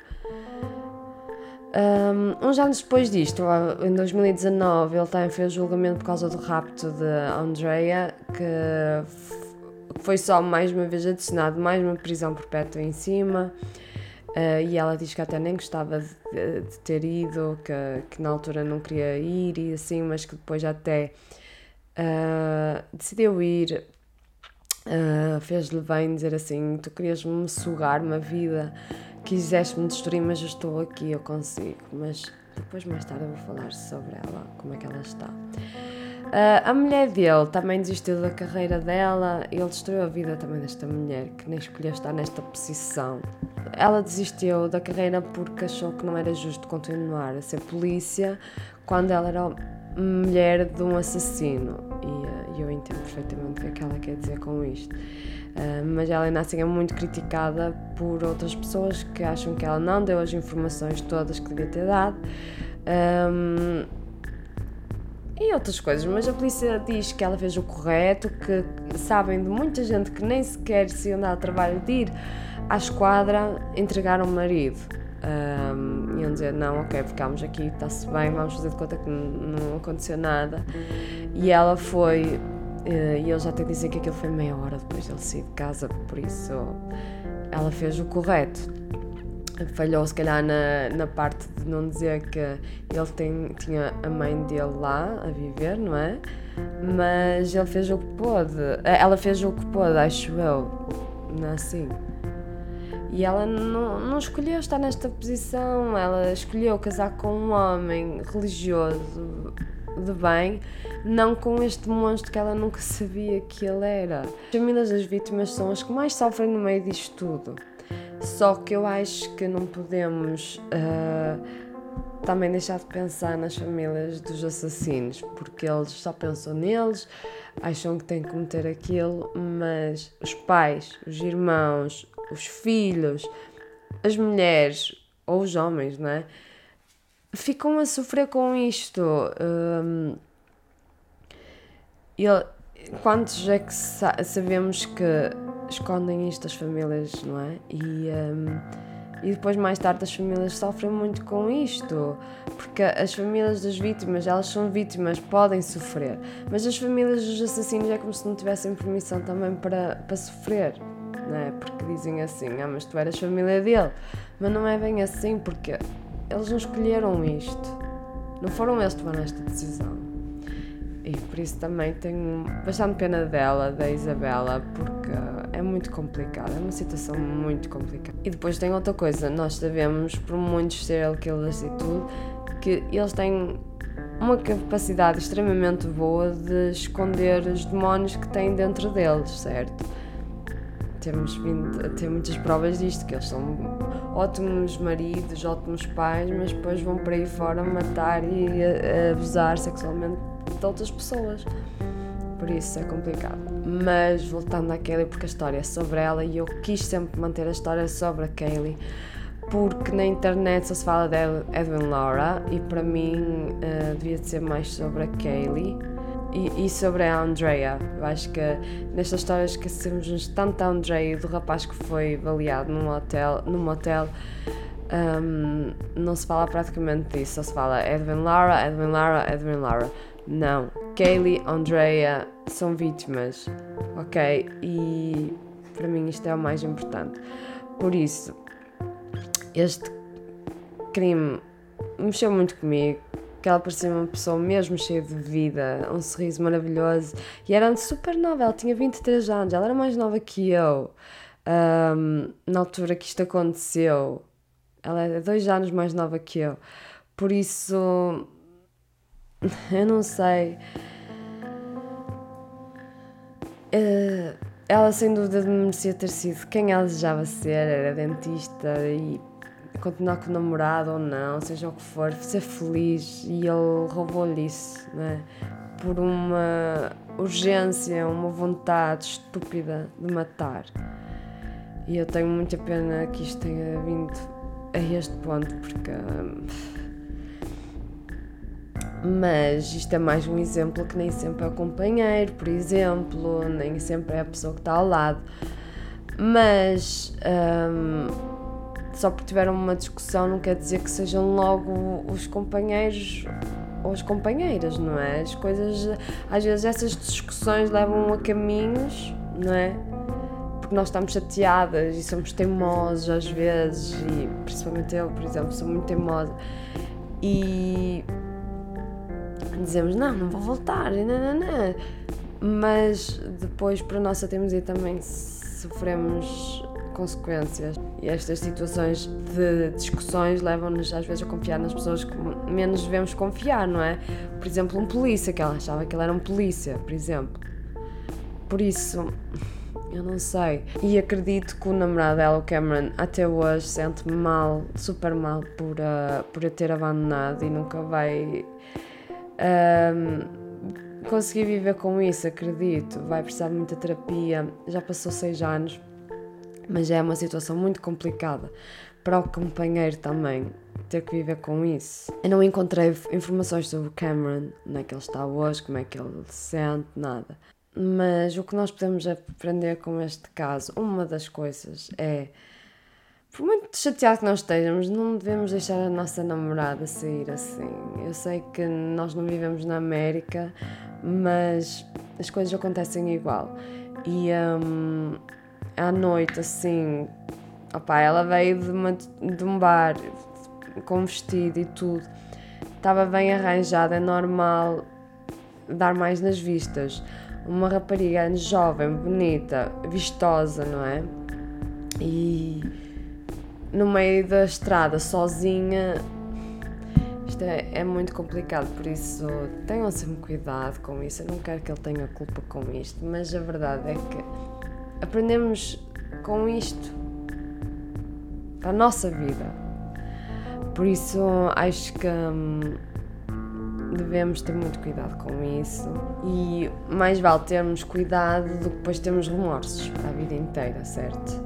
Uns anos depois disto, em 2019, ele também fez julgamento por causa do rapto de Andrea, que foi só mais uma vez adicionado mais uma prisão perpétua em cima. Uh, e ela diz que até nem gostava de, de ter ido, que, que, na altura não queria ir e assim, mas que depois até uh, decidiu ir. Uh, Fez-lhe bem dizer assim: Tu querias-me sugar uma vida quiseste-me destruir, mas eu estou aqui, eu consigo. Mas depois, mais tarde, eu vou falar sobre ela, como é que ela está. Uh, a mulher dele também desistiu da carreira dela, ele destruiu a vida também desta mulher, que nem escolheu estar nesta posição. Ela desistiu da carreira porque achou que não era justo continuar a ser polícia quando ela era mulher de um assassino. E uh, eu entendo perfeitamente o que é que ela quer dizer com isto. Uh, mas ela ainda assim é muito criticada por outras pessoas que acham que ela não deu as informações todas que devia ter dado. Um, e outras coisas, mas a polícia diz que ela fez o correto, que sabem de muita gente que nem sequer se iam dar trabalho de ir à esquadra entregar o marido. Um, iam dizer: Não, ok, ficámos aqui, está-se bem, vamos fazer de conta que não aconteceu nada. E ela foi eh, e eles já até dizem que aquilo foi meia hora depois dele sair de casa, por isso ela fez o correto. falhou se calhar na, na parte de não dizer que ele tem, tinha a mãe dele lá a viver, não é? Mas ele fez o que pôde, ela fez o que pôde, acho eu, não é assim? E ela não, não escolheu estar nesta posição, ela escolheu casar com um homem religioso de bem, não com este monstro que ela nunca sabia que ele era. As famílias das vítimas são as que mais sofrem no meio disto tudo. Só que eu acho que não podemos uh, também deixar de pensar nas famílias dos assassinos, porque eles só pensam neles, acham que têm que cometer aquilo, mas os pais, os irmãos, os filhos, as mulheres ou os homens, não é? Ficam a sofrer com isto. Um, quantos é que sa sabemos que escondem isto as famílias, não é? E, um, e depois mais tarde as famílias sofrem muito com isto, porque as famílias das vítimas, elas são vítimas, podem sofrer, mas as famílias dos assassinos é como se não tivessem permissão também para, para sofrer, não é? Porque dizem assim, ah, mas tu eras família dele, mas não é bem assim, porque eles não escolheram isto, não foram eles que tomaram esta decisão. E por isso também tenho bastante pena dela, da Isabela, porque é muito complicado, é uma situação muito complicada. E depois tem outra coisa, nós sabemos, por muitos serial killers e tudo, que eles têm uma capacidade extremamente boa de esconder os demónios que têm dentro deles, certo? Temos vindo a ter muitas provas disto, que eles são ótimos maridos, ótimos pais, mas depois vão para aí fora matar e abusar sexualmente de outras pessoas. Por isso é complicado. Mas voltando à Kaylee, porque a história é sobre ela e eu quis sempre manter a história sobre a Kaylee, porque na internet só se fala de Edwin Laura e para mim uh, devia ser mais sobre a Kaylee. E, e, sobre a Andrea. Eu acho que nesta história esquecemos-nos tanto da Andrea e do rapaz que foi baleado num hotel, num hotel um, não se fala praticamente disso, só se fala Edwin Lara, Edwin Lara, Edwin Lara. Não. Kaylee, Andrea são vítimas, ok? E para mim isto é o mais importante. Por isso, este crime mexeu muito comigo. Que ela parecia uma pessoa mesmo cheia de vida, um sorriso maravilhoso. E era super nova, ela tinha 23 anos, ela era mais nova que eu. Um, na altura que isto aconteceu, ela é dois anos mais nova que eu. Por isso, eu não sei. Uh, ela sem dúvida merecia ter sido quem ela desejava ser, era dentista e continuar com o namorado ou não, seja o que for, ser feliz e ele roubou-lhe isso, né? Por uma urgência, uma vontade estúpida de matar. E eu tenho muita pena que isto tenha vindo a este ponto, porque. Hum, mas isto é mais um exemplo que nem sempre é o companheiro, por exemplo, nem sempre é a pessoa que está ao lado. Mas um, só porque tiveram uma discussão não quer dizer que sejam logo os companheiros ou as companheiras, não é? As coisas, às vezes essas discussões levam a caminhos, não é? Porque nós estamos chateadas e somos teimosos às vezes, e principalmente eu, por exemplo, sou muito teimosa. E dizemos, não, não vou voltar, não, não, não. mas depois, para a nossa teimosia, também sofremos consequências. E estas situações de discussões levam-nos às vezes a confiar nas pessoas que menos devemos confiar, não é? Por exemplo, um polícia, que ela achava que ele era um polícia, por exemplo. Por isso, eu não sei. E acredito que o namorado dela, o Cameron, até hoje sente mal, super mal, por, uh, por a ter abandonado e nunca vai um, consegui viver com isso, acredito. Vai precisar de muita terapia. Já passou seis anos, mas é uma situação muito complicada para o companheiro também ter que viver com isso. Eu não encontrei informações sobre Cameron, onde é que ele está hoje, como é que ele se sente, nada. Mas o que nós podemos aprender com este caso, uma das coisas é por muito chateado que nós estejamos, não devemos deixar a nossa namorada sair assim. Eu sei que nós não vivemos na América, mas as coisas acontecem igual. E um, à noite, assim, Opá, ela veio de, uma, de um bar com vestido e tudo. Estava bem arranjada, é normal dar mais nas vistas. Uma rapariga jovem, bonita, vistosa, não é? E no meio da estrada, sozinha, isto é, é, muito complicado, por isso tenham sempre cuidado com isso. Eu não quero que ele tenha culpa com isto, mas a verdade é que aprendemos com isto a nossa vida. Por isso acho que hum, devemos ter muito cuidado com isso e mais vale termos cuidado do que depois termos remorsos para a vida inteira, certo?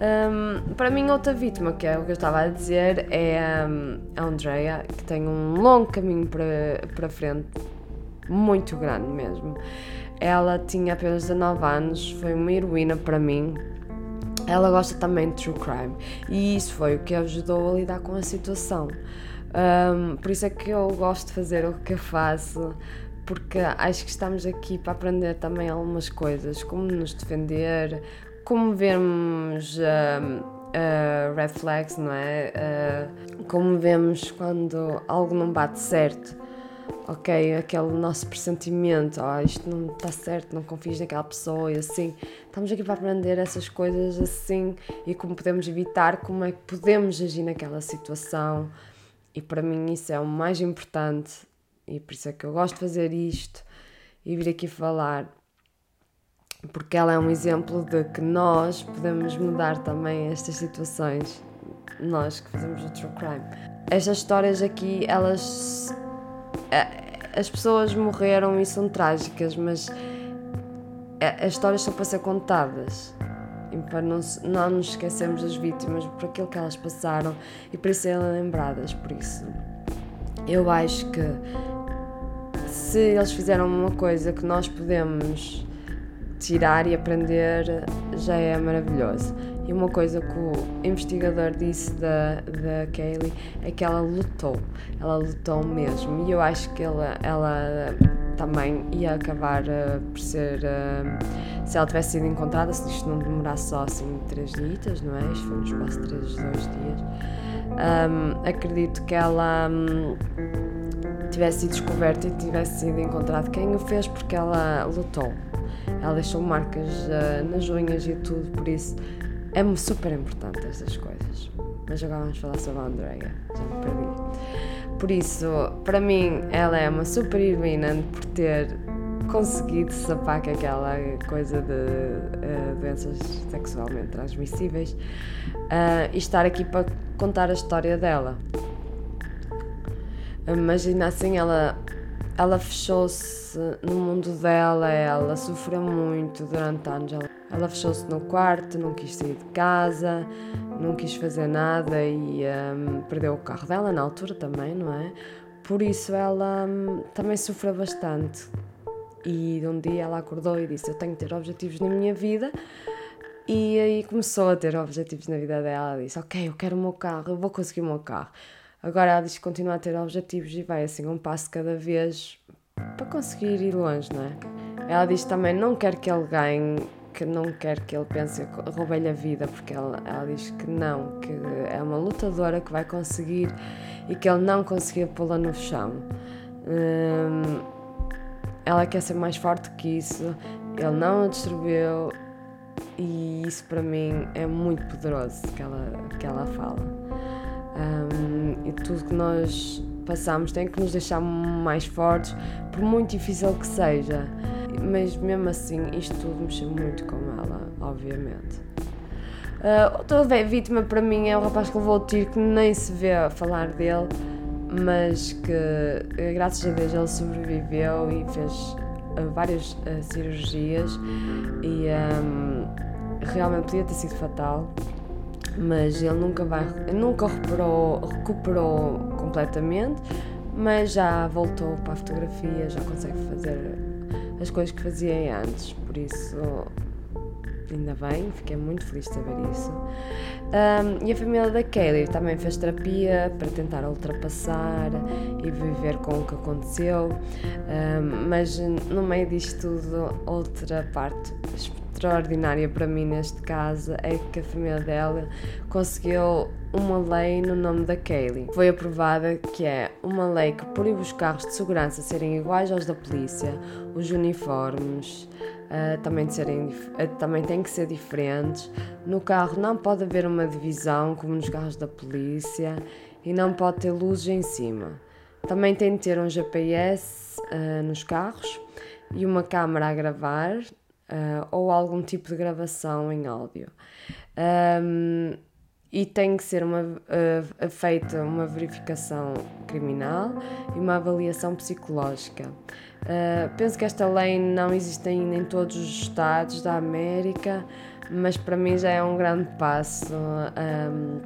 Um, para mim, outra vítima, que é o que eu estava a dizer, é um, a Andrea, que tem um longo caminho para, para frente, muito grande mesmo. Ela tinha apenas 19 anos, foi uma heroína para mim. Ela gosta também de true crime e isso foi o que ajudou a lidar com a situação. Um, por isso é que eu gosto de fazer o que eu faço, porque acho que estamos aqui para aprender também algumas coisas, como nos defender, como vemos uh, uh, flags, não é? Uh, como vemos quando algo não bate certo, ok? Aquele nosso pressentimento, oh, isto não está certo, não confies naquela pessoa e assim. Estamos aqui para aprender essas coisas assim e como podemos evitar, como é que podemos agir naquela situação. E para mim isso é o mais importante e por isso é que eu gosto de fazer isto e vir aqui falar porque ela é um exemplo de que nós podemos mudar também estas situações, nós que fazemos o true crime. Estas histórias aqui, elas. As pessoas morreram e são trágicas, mas as histórias são para ser contadas e para não, não nos esquecermos das vítimas por aquilo que elas passaram e para serem lembradas. Por isso, eu acho que se eles fizeram uma coisa que nós podemos tirar e aprender já é maravilhoso. E uma coisa que o investigador disse da, da Kaylee é que ela lutou, ela lutou mesmo. E eu acho que ela, ela também ia acabar uh, por ser. Uh, se ela tivesse sido encontrada, se isto não demorasse só assim três dias, não é? Isto foi nos quase três, dois dias. Um, acredito que ela. Um, tivesse sido descoberta e tivesse sido encontrado quem o fez porque ela lutou ela deixou marcas uh, nas unhas e tudo, por isso é super importante estas coisas. Mas agora vamos falar sobre a Andrea, já me perdi. Por isso, para mim, ela é uma super heroína por ter conseguido sapar com aquela coisa de uh, doenças sexualmente transmissíveis uh, e estar aqui para contar a história dela. Mas ainda assim, ela ela fechou-se no mundo dela, ela sofreu muito durante anos. Ela, fechou-se no quarto, não quis sair de casa, não quis fazer nada e um, perdeu o carro dela na altura também, não é? Por isso ela um, também sofreu bastante. E um dia ela acordou e disse: Eu tenho que ter objetivos na minha vida. E aí começou a ter objetivos na vida dela. Ela disse: Ok, eu quero o meu carro, eu vou conseguir o meu carro. Agora ela diz que continua a ter objetivos e vai assim um passo cada vez para conseguir ir longe, não é? Ela diz também não quer que ele ganhe, que não quer que ele pense que roubei-lhe a vida, porque ela, ela diz que não, que é uma lutadora que vai conseguir e que ele não conseguia pô-la no chão. Hum, ela quer ser mais forte que isso, ele não a destruiu e isso para mim é muito poderoso que ela, que ela fala. Um, e tudo que nós passamos tem que nos deixar mais fortes, por muito difícil que seja. Mas mesmo assim, isto tudo mexeu muito com ela, obviamente. Uh, outra vítima para mim é o rapaz que levou o tiro, que nem se vê falar dele, mas que graças a Deus ele sobreviveu e fez uh, várias uh, cirurgias e um, realmente podia ter sido fatal mas ele nunca vai, nunca recuperou, recuperou completamente, mas já voltou para a fotografia, já consegue fazer as coisas que fazia antes, por isso ainda bem, fiquei muito feliz de saber isso. Um, e a família da Kaylee também fez terapia para tentar ultrapassar e viver com o que aconteceu, um, mas no meio disto tudo, outra parte extraordinária para mim neste caso é que a família dela conseguiu uma lei no nome da Kaylee. Foi aprovada que é uma lei que proíbe os carros de segurança serem iguais aos da polícia, os uniformes uh, também, de serem, uh, também têm que ser diferentes. No carro não pode haver uma divisão como nos carros da polícia e não pode ter luzes em cima. Também tem de ter um GPS uh, nos carros e uma câmera a gravar ou algum tipo de gravação em áudio. Um, e tem que ser uma, uh, feita uma verificação criminal e uma avaliação psicológica. Uh, penso que esta lei não existe ainda em todos os estados da América, mas para mim já é um grande passo, um,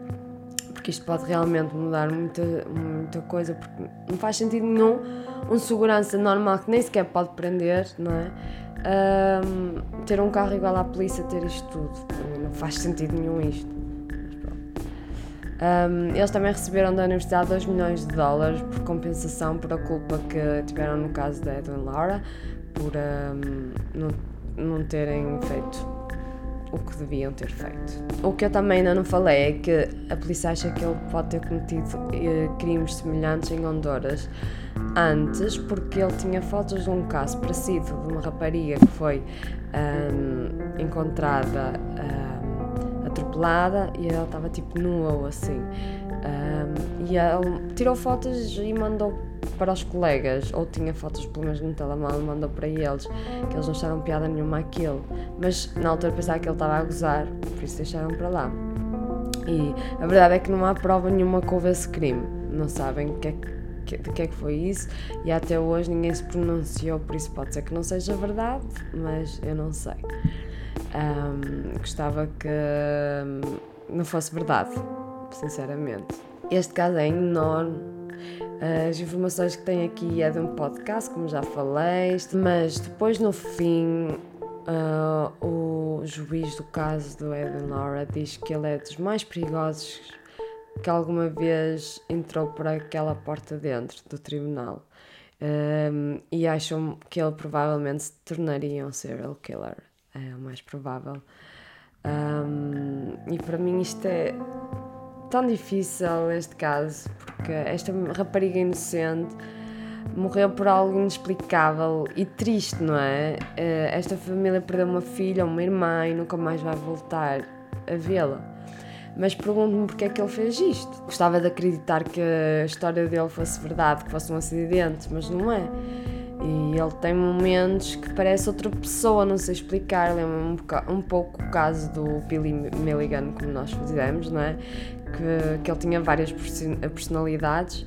porque isto pode realmente mudar muita, muita coisa, porque não faz sentido nenhum um segurança normal que nem sequer pode prender, não é? Um, ter um carro igual à polícia ter isto tudo. Não faz sentido nenhum isto. Um, eles também receberam da Universidade 2 milhões de dólares por compensação por a culpa que tiveram no caso da Edwin Laura, por um, não, não terem feito o que deviam ter feito. O que eu também ainda não falei é que a polícia acha que ele pode ter cometido eh, crimes semelhantes em Honduras antes, porque ele tinha fotos de um caso parecido de uma rapariga que foi um, encontrada. Um, atropelada e ela estava tipo nua ou assim. Um, e ele tirou fotos e mandou para os colegas, ou tinha fotos pelo menos no telemóvel mandou para eles, que eles não acharam piada nenhuma aquilo. Mas na altura pensava que ele estava a gozar, por isso deixaram para lá. E a verdade é que não há prova nenhuma que houve esse crime. Não sabem que é que, de que é que foi isso e até hoje ninguém se pronunciou, por isso pode ser que não seja verdade, mas eu não sei. Um, gostava que não fosse verdade, sinceramente. Este caso é enorme. As informações que tenho aqui é de um podcast, como já falei, mas depois no fim uh, o juiz do caso do Evan Laura diz que ele é dos mais perigosos que alguma vez entrou por aquela porta dentro do tribunal. Um, e acham que ele provavelmente se tornaria um serial killer é o mais provável. Um, e para mim isto é tão difícil este caso, porque esta rapariga inocente morreu por algo inexplicável e triste, não é? Eh, esta família perdeu uma filha, uma irmã e nunca mais vai voltar a vê-la. Mas pergunto-me porque é que ele fez isto. Gostava de acreditar que a história dele fosse verdade, que fosse um acidente, mas não é. E ele tem momentos que parece outra pessoa, não sei explicar. Lembra-me um, um, pouco o caso do Billy Milligan, como nós fizemos, não é? Que, que ele tinha várias personalidades.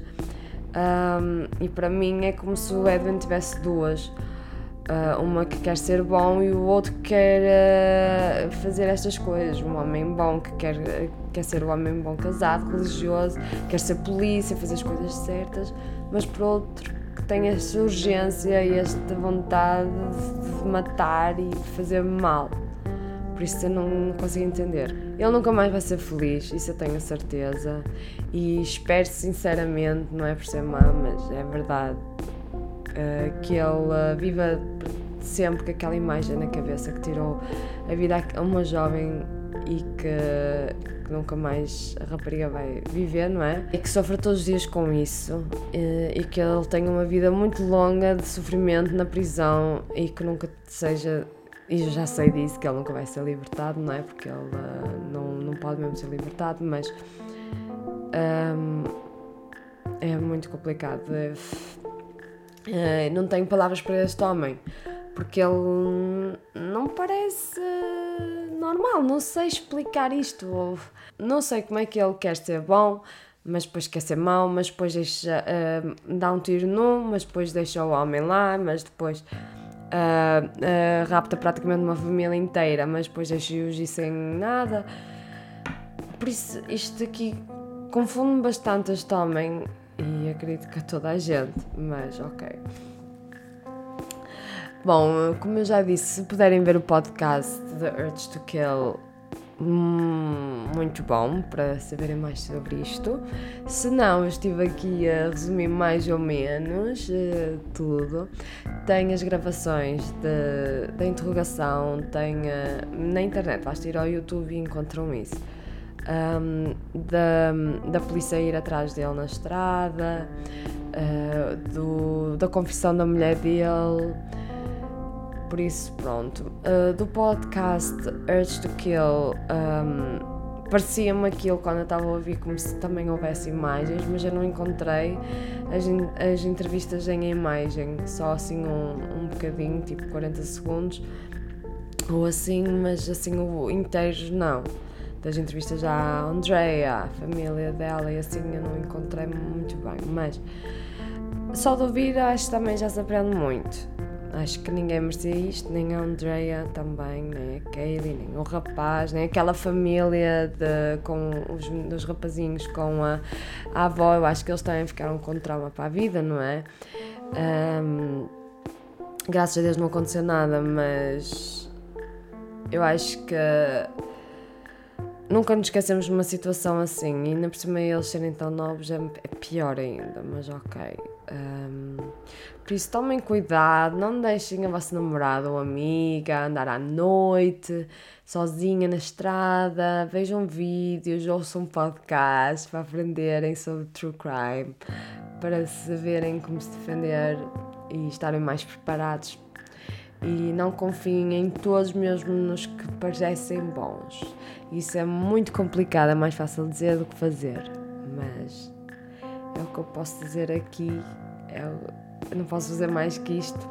Um, e para mim é como se o Edwin tivesse duas. Uh, uma que quer ser bom e o outro que quer uh, fazer estas coisas. Um homem bom que quer, quer ser o um homem bom casado, religioso, quer ser polícia, fazer as coisas certas, mas por outro tem esta urgência e esta vontade de matar e de fazer mal. Por isso eu não consigo entender. Ele nunca mais vai ser feliz, isso eu tenho certeza. E espero sinceramente, não é por ser má, mas é verdade, uh, que ele viva sempre com aquela imagem na cabeça que tirou a vida a uma jovem e que que nunca mais a rapariga vai viver, não é? E que sofre todos os dias com isso e que ele tenha uma vida muito longa de sofrimento na prisão e que nunca seja. E eu já sei disso, que ele nunca vai ser libertado, não é? Porque ele uh, não, não pode mesmo ser libertado, mas. Um, é muito complicado. Uh, não tenho palavras para este homem porque ele não parece normal, não sei explicar isto. Não sei como é que ele quer ser bom, mas depois quer ser mau, mas depois deixa, uh, dá um tiro num, mas depois deixa o homem lá, mas depois uh, rapta praticamente uma família inteira, mas depois deixa-os sem nada. Por isso, isto aqui confunde-me bastante este homem e acredito que a toda a gente, mas ok. Bom, como eu já disse, se puderem ver o podcast The Urge to Kill, hum, muito bom para saberem mais sobre isto. Se não, eu estive aqui a resumir mais ou menos uh, tudo. Tem as gravações da interrogação, tem uh, na internet, basta ir ao YouTube e encontram isso. Um, da, da polícia ir atrás dele na estrada, uh, do, da confissão da mulher dele por isso, pronto. Uh, do podcast Urge to Kill, um, parecia-me aquilo quando eu estava a ouvir como se também houvesse imagens, mas eu não encontrei as, as entrevistas em imagem, só assim um, um bocadinho, tipo 40 segundos ou assim, mas assim o inteiro não. Das entrevistas à Andrea, à família dela e assim eu não encontrei muito bem, mas só de ouvir acho que também já se aprende muito. Acho que ninguém merecia isto, nem a Andrea também, nem a Kaylee, nem o rapaz, nem aquela família de, com os dos rapazinhos com a, a avó. Eu acho que eles também ficaram com trauma para a vida, não é? Um, graças a Deus não aconteceu nada, mas eu acho que nunca nos esquecemos de uma situação assim, e ainda por cima eles serem tão novos é, é pior ainda, mas ok. Um, por isso, tomem cuidado, não deixem a vossa namorada ou amiga andar à noite, sozinha na estrada, vejam vídeos, ouçam podcasts para aprenderem sobre true crime, para saberem como se defender e estarem mais preparados. E não confiem em todos mesmo nos que parecem bons. Isso é muito complicado, é mais fácil dizer do que fazer, mas é o que eu posso dizer aqui. É eu não posso fazer mais que isto.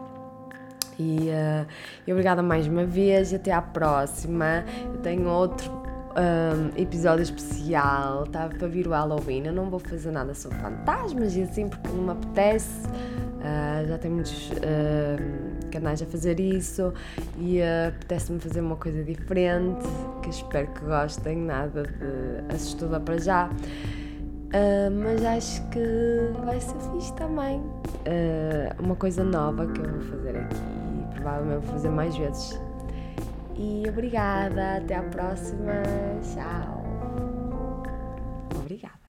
E, uh, e obrigada mais uma vez e até à próxima. Eu tenho outro um, episódio especial, estava tá, para vir o Halloween. Eu não vou fazer nada sobre fantasmas e assim porque não me apetece. Uh, já tenho muitos uh, canais a fazer isso e uh, apetece-me fazer uma coisa diferente que espero que gostem, nada de assustador para já. Uh, mas acho que vai ser fixe também. Uh, uma coisa nova que eu vou fazer aqui e provavelmente vou fazer mais vezes. E obrigada, até à próxima. Tchau.